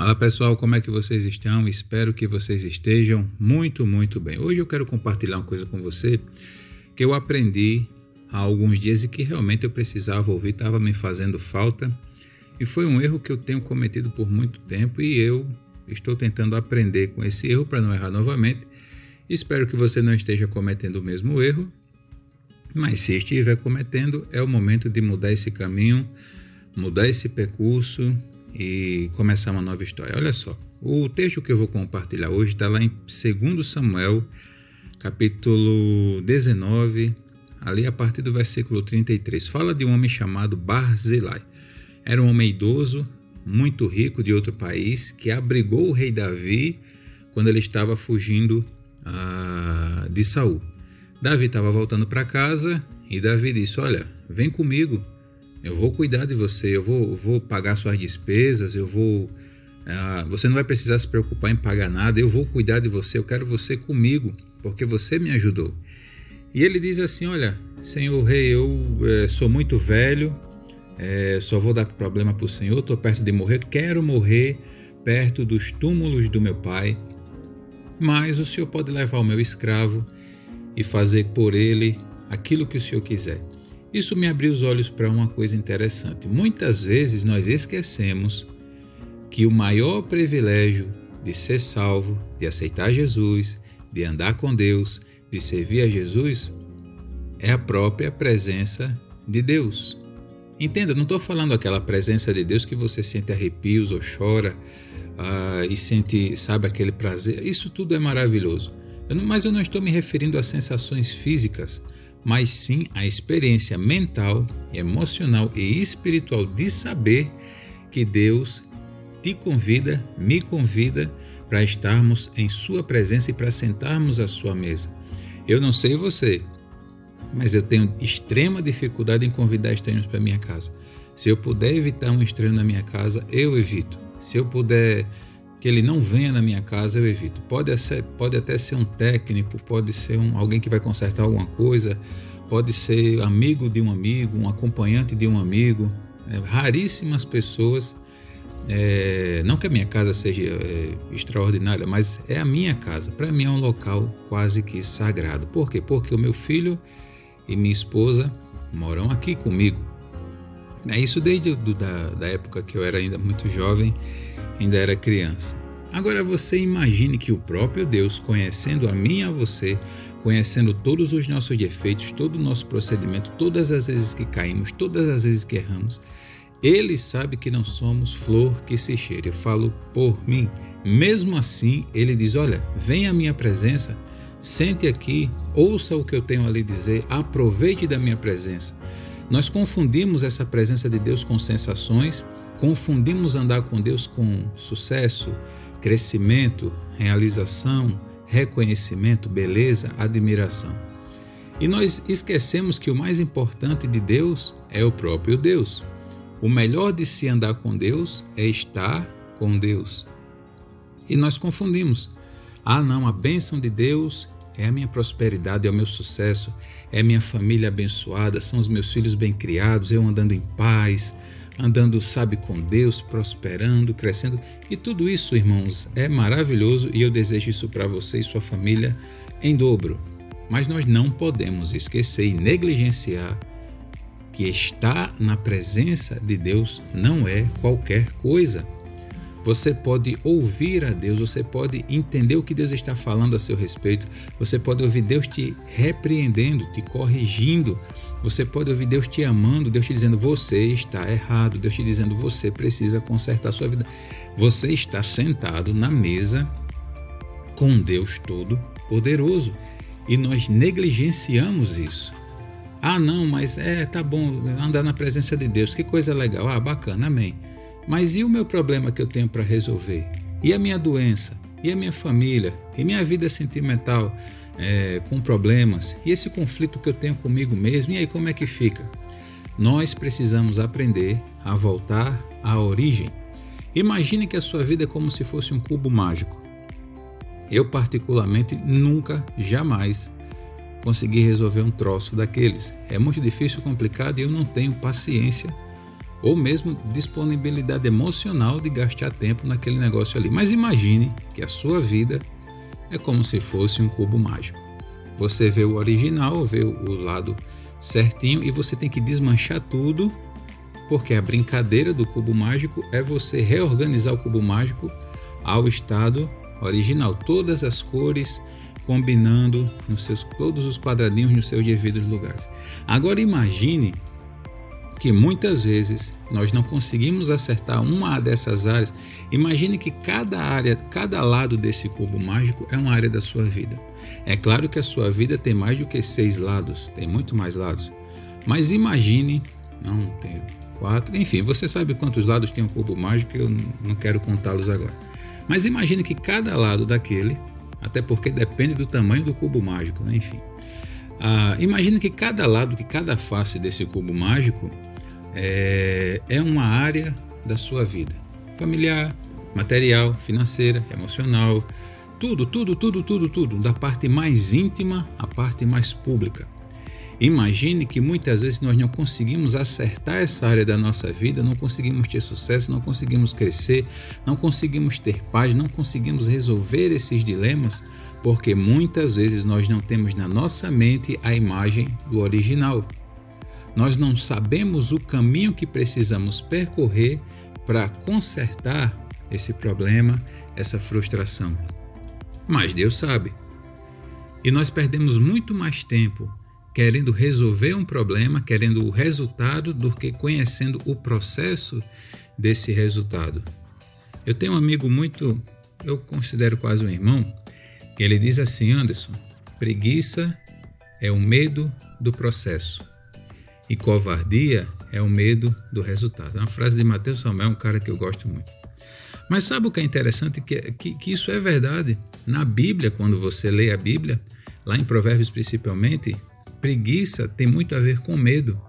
Olá pessoal, como é que vocês estão? Espero que vocês estejam muito, muito bem. Hoje eu quero compartilhar uma coisa com você que eu aprendi há alguns dias e que realmente eu precisava ouvir, estava me fazendo falta. E foi um erro que eu tenho cometido por muito tempo e eu estou tentando aprender com esse erro para não errar novamente. Espero que você não esteja cometendo o mesmo erro, mas se estiver cometendo, é o momento de mudar esse caminho, mudar esse percurso e começar uma nova história. Olha só, o texto que eu vou compartilhar hoje está lá em 2 Samuel, capítulo 19, ali a partir do versículo 33. Fala de um homem chamado Barzilai. Era um homem idoso, muito rico de outro país, que abrigou o rei Davi quando ele estava fugindo ah, de Saul. Davi estava voltando para casa e Davi disse: Olha, vem comigo eu vou cuidar de você, eu vou, vou pagar suas despesas, eu vou. Uh, você não vai precisar se preocupar em pagar nada, eu vou cuidar de você, eu quero você comigo, porque você me ajudou. E ele diz assim: Olha, Senhor Rei, eu é, sou muito velho, é, só vou dar problema para o Senhor, estou perto de morrer, quero morrer perto dos túmulos do meu pai, mas o Senhor pode levar o meu escravo e fazer por ele aquilo que o Senhor quiser. Isso me abriu os olhos para uma coisa interessante. Muitas vezes nós esquecemos que o maior privilégio de ser salvo, de aceitar Jesus, de andar com Deus, de servir a Jesus, é a própria presença de Deus. Entenda, não estou falando aquela presença de Deus que você sente arrepios ou chora uh, e sente, sabe, aquele prazer. Isso tudo é maravilhoso. Eu não, mas eu não estou me referindo a sensações físicas mas sim a experiência mental, emocional e espiritual de saber que Deus te convida, me convida para estarmos em Sua presença e para sentarmos à Sua mesa. Eu não sei você, mas eu tenho extrema dificuldade em convidar estranhos para minha casa. Se eu puder evitar um estranho na minha casa, eu evito. Se eu puder que ele não venha na minha casa, eu evito. Pode, ser, pode até ser um técnico, pode ser um, alguém que vai consertar alguma coisa, pode ser amigo de um amigo, um acompanhante de um amigo. É, raríssimas pessoas. É, não que a minha casa seja é, extraordinária, mas é a minha casa. Para mim é um local quase que sagrado. Por quê? Porque o meu filho e minha esposa moram aqui comigo. É isso desde do, da, da época que eu era ainda muito jovem ainda era criança. Agora você imagine que o próprio Deus, conhecendo a mim e a você, conhecendo todos os nossos defeitos, todo o nosso procedimento, todas as vezes que caímos, todas as vezes que erramos, ele sabe que não somos flor que se cheire. Eu falo por mim. Mesmo assim, ele diz: Olha, venha à minha presença, sente aqui, ouça o que eu tenho a lhe dizer, aproveite da minha presença. Nós confundimos essa presença de Deus com sensações Confundimos andar com Deus com sucesso, crescimento, realização, reconhecimento, beleza, admiração. E nós esquecemos que o mais importante de Deus é o próprio Deus. O melhor de se andar com Deus é estar com Deus. E nós confundimos. Ah, não, a bênção de Deus é a minha prosperidade, é o meu sucesso, é a minha família abençoada, são os meus filhos bem criados, eu andando em paz, andando, sabe, com Deus, prosperando, crescendo. E tudo isso, irmãos, é maravilhoso e eu desejo isso para você e sua família em dobro. Mas nós não podemos esquecer e negligenciar que estar na presença de Deus não é qualquer coisa. Você pode ouvir a Deus, você pode entender o que Deus está falando a seu respeito, você pode ouvir Deus te repreendendo, te corrigindo, você pode ouvir Deus te amando, Deus te dizendo você está errado, Deus te dizendo você precisa consertar sua vida. Você está sentado na mesa com Deus Todo-Poderoso e nós negligenciamos isso. Ah, não, mas é, tá bom, andar na presença de Deus, que coisa legal. Ah, bacana, amém. Mas e o meu problema que eu tenho para resolver? E a minha doença? E a minha família? E minha vida sentimental é, com problemas? E esse conflito que eu tenho comigo mesmo? E aí como é que fica? Nós precisamos aprender a voltar à origem. Imagine que a sua vida é como se fosse um cubo mágico. Eu, particularmente, nunca, jamais consegui resolver um troço daqueles. É muito difícil, complicado e eu não tenho paciência ou mesmo disponibilidade emocional de gastar tempo naquele negócio ali. Mas imagine que a sua vida é como se fosse um cubo mágico. Você vê o original, vê o lado certinho e você tem que desmanchar tudo, porque a brincadeira do cubo mágico é você reorganizar o cubo mágico ao estado original, todas as cores combinando nos seus todos os quadradinhos nos seus devidos lugares. Agora imagine que muitas vezes nós não conseguimos acertar uma dessas áreas. Imagine que cada área, cada lado desse cubo mágico é uma área da sua vida. É claro que a sua vida tem mais do que seis lados, tem muito mais lados. Mas imagine, não tem quatro, enfim, você sabe quantos lados tem um cubo mágico, eu não quero contá-los agora. Mas imagine que cada lado daquele, até porque depende do tamanho do cubo mágico, né? enfim. Ah, imagine que cada lado, que cada face desse cubo mágico é, é uma área da sua vida: familiar, material, financeira, emocional, tudo, tudo, tudo, tudo, tudo, da parte mais íntima à parte mais pública. Imagine que muitas vezes nós não conseguimos acertar essa área da nossa vida, não conseguimos ter sucesso, não conseguimos crescer, não conseguimos ter paz, não conseguimos resolver esses dilemas, porque muitas vezes nós não temos na nossa mente a imagem do original nós não sabemos o caminho que precisamos percorrer para consertar esse problema, essa frustração. Mas Deus sabe. E nós perdemos muito mais tempo querendo resolver um problema, querendo o resultado, do que conhecendo o processo desse resultado. Eu tenho um amigo muito, eu considero quase um irmão, que ele diz assim: Anderson, preguiça é o medo do processo e covardia é o medo do resultado. É uma frase de Mateus Samuel, um cara que eu gosto muito. Mas sabe o que é interessante? Que, que, que isso é verdade. Na Bíblia, quando você lê a Bíblia, lá em Provérbios principalmente, preguiça tem muito a ver com medo,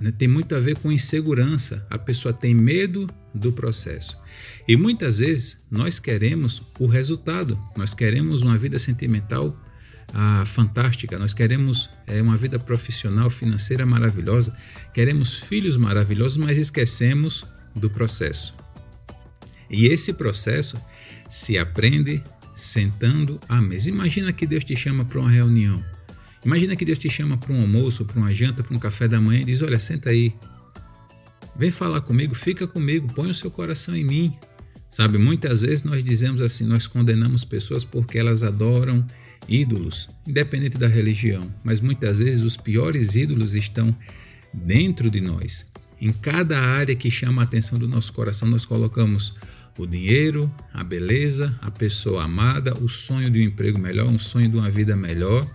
né? tem muito a ver com insegurança. A pessoa tem medo do processo. E muitas vezes nós queremos o resultado, nós queremos uma vida sentimental ah, fantástica, nós queremos é, uma vida profissional, financeira maravilhosa, queremos filhos maravilhosos, mas esquecemos do processo. E esse processo se aprende sentando à mesa. Imagina que Deus te chama para uma reunião. Imagina que Deus te chama para um almoço, para uma janta, para um café da manhã e diz: Olha, senta aí, vem falar comigo, fica comigo, põe o seu coração em mim. Sabe, muitas vezes nós dizemos assim, nós condenamos pessoas porque elas adoram ídolos, independente da religião, mas muitas vezes os piores ídolos estão dentro de nós. Em cada área que chama a atenção do nosso coração, nós colocamos o dinheiro, a beleza, a pessoa amada, o sonho de um emprego melhor, um sonho de uma vida melhor.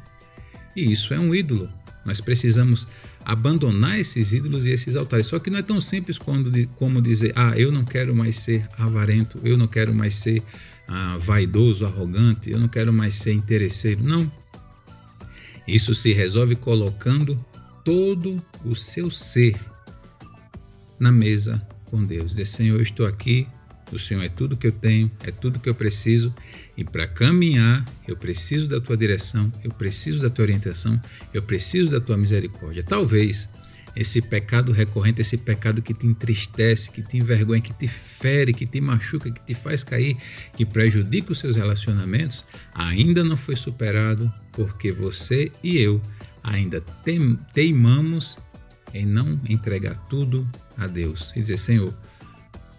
E isso é um ídolo. Nós precisamos abandonar esses ídolos e esses altares. Só que não é tão simples como dizer: ah, eu não quero mais ser avarento, eu não quero mais ser ah, vaidoso, arrogante, eu não quero mais ser interesseiro. Não. Isso se resolve colocando todo o seu ser na mesa com Deus. Dizer, Senhor, eu estou aqui, o Senhor é tudo que eu tenho, é tudo que eu preciso, e para caminhar, eu preciso da tua direção, eu preciso da tua orientação, eu preciso da tua misericórdia. Talvez esse pecado recorrente, esse pecado que te entristece, que te envergonha, que te fere, que te machuca, que te faz cair, que prejudica os seus relacionamentos, ainda não foi superado porque você e eu ainda teimamos em não entregar tudo a Deus e dizer: Senhor,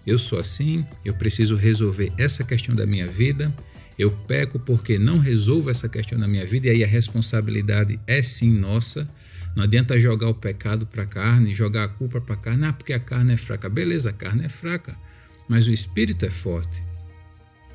eu sou assim, eu preciso resolver essa questão da minha vida. Eu peco porque não resolvo essa questão da minha vida, e aí a responsabilidade é sim nossa. Não adianta jogar o pecado para a carne, jogar a culpa para a carne, ah, porque a carne é fraca. Beleza, a carne é fraca, mas o espírito é forte.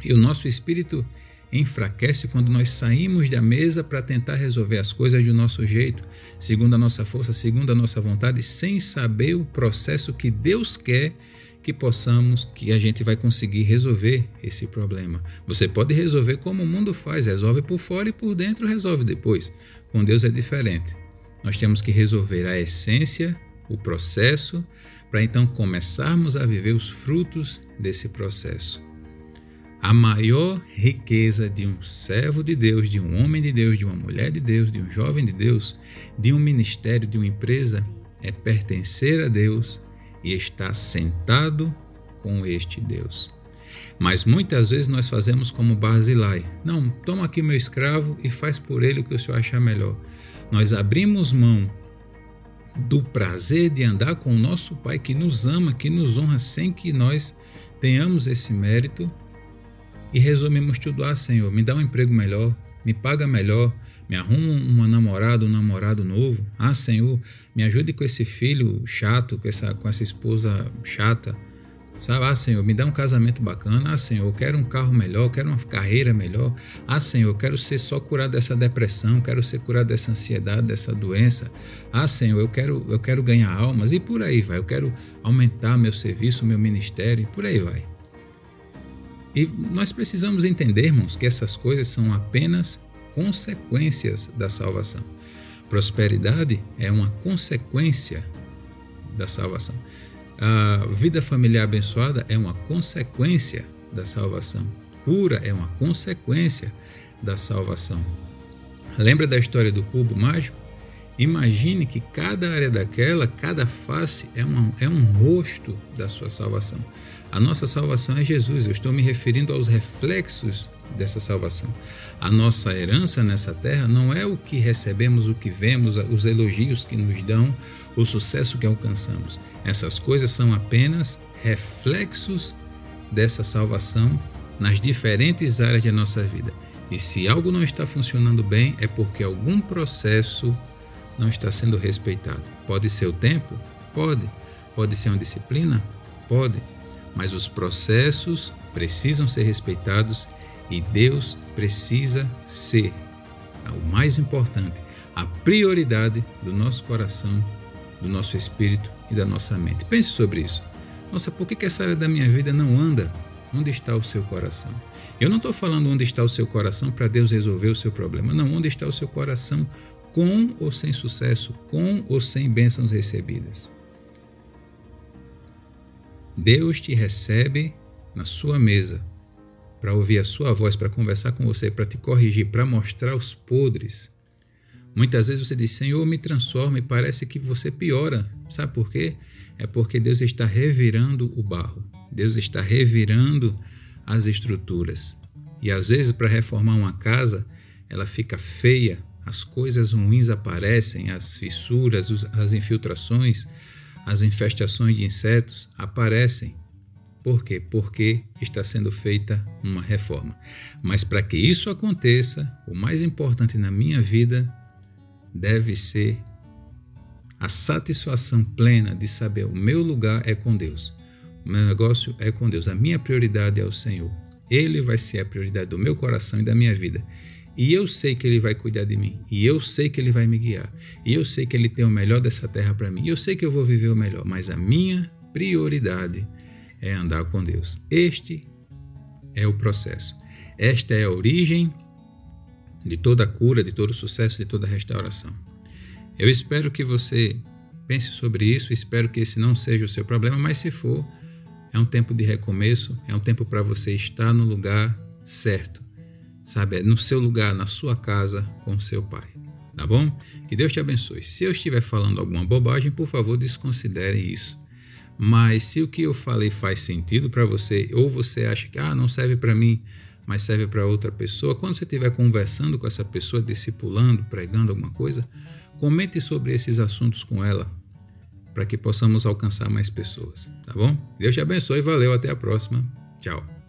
E o nosso espírito enfraquece quando nós saímos da mesa para tentar resolver as coisas do nosso jeito, segundo a nossa força, segundo a nossa vontade, sem saber o processo que Deus quer que possamos, que a gente vai conseguir resolver esse problema. Você pode resolver como o mundo faz, resolve por fora e por dentro resolve depois. Com Deus é diferente. Nós temos que resolver a essência, o processo, para então começarmos a viver os frutos desse processo. A maior riqueza de um servo de Deus, de um homem de Deus, de uma mulher de Deus, de um jovem de Deus, de um ministério, de uma empresa, é pertencer a Deus e está sentado com este Deus. Mas muitas vezes nós fazemos como Barzilai. Não, toma aqui meu escravo e faz por ele o que o senhor achar melhor. Nós abrimos mão do prazer de andar com o nosso Pai que nos ama, que nos honra, sem que nós tenhamos esse mérito e resumimos tudo: ah, Senhor, me dá um emprego melhor, me paga melhor, me arruma uma namorada, um namorado novo. Ah, Senhor, me ajude com esse filho chato, com essa, com essa esposa chata. Sabe, ah, Senhor, me dá um casamento bacana. Ah, Senhor, quero um carro melhor, quero uma carreira melhor. Ah, Senhor, quero ser só curado dessa depressão, quero ser curado dessa ansiedade, dessa doença. Ah, Senhor, eu quero, eu quero ganhar almas e por aí vai. Eu quero aumentar meu serviço, meu ministério e por aí vai. E nós precisamos entendermos que essas coisas são apenas consequências da salvação. Prosperidade é uma consequência da salvação. A vida familiar abençoada é uma consequência da salvação. Cura é uma consequência da salvação. Lembra da história do cubo mágico? Imagine que cada área daquela, cada face é, uma, é um rosto da sua salvação. A nossa salvação é Jesus, eu estou me referindo aos reflexos dessa salvação. A nossa herança nessa terra não é o que recebemos, o que vemos, os elogios que nos dão, o sucesso que alcançamos. Essas coisas são apenas reflexos dessa salvação nas diferentes áreas de nossa vida. E se algo não está funcionando bem, é porque algum processo não está sendo respeitado. Pode ser o tempo? Pode. Pode ser uma disciplina? Pode mas os processos precisam ser respeitados e Deus precisa ser o mais importante, a prioridade do nosso coração, do nosso espírito e da nossa mente. Pense sobre isso. Nossa, por que essa área da minha vida não anda? Onde está o seu coração? Eu não estou falando onde está o seu coração para Deus resolver o seu problema. Não, onde está o seu coração com ou sem sucesso, com ou sem bênçãos recebidas. Deus te recebe na sua mesa para ouvir a sua voz, para conversar com você, para te corrigir, para mostrar os podres. Muitas vezes você diz: Senhor, me transforma e parece que você piora. Sabe por quê? É porque Deus está revirando o barro, Deus está revirando as estruturas. E às vezes, para reformar uma casa, ela fica feia, as coisas ruins aparecem, as fissuras, as infiltrações, as infestações de insetos aparecem. Por quê? Porque está sendo feita uma reforma. Mas para que isso aconteça, o mais importante na minha vida deve ser a satisfação plena de saber o meu lugar é com Deus. O meu negócio é com Deus. A minha prioridade é o Senhor. Ele vai ser a prioridade do meu coração e da minha vida. E eu sei que Ele vai cuidar de mim. E eu sei que Ele vai me guiar. E eu sei que Ele tem o melhor dessa terra para mim. E eu sei que eu vou viver o melhor. Mas a minha prioridade é andar com Deus. Este é o processo. Esta é a origem de toda cura, de todo sucesso, de toda restauração. Eu espero que você pense sobre isso. Espero que esse não seja o seu problema. Mas se for, é um tempo de recomeço. É um tempo para você estar no lugar certo sabe? No seu lugar, na sua casa, com seu pai. Tá bom? Que Deus te abençoe. Se eu estiver falando alguma bobagem, por favor, desconsidere isso. Mas se o que eu falei faz sentido para você, ou você acha que ah, não serve para mim, mas serve para outra pessoa, quando você estiver conversando com essa pessoa, discipulando, pregando alguma coisa, comente sobre esses assuntos com ela, para que possamos alcançar mais pessoas, tá bom? Deus te abençoe, valeu, até a próxima. Tchau.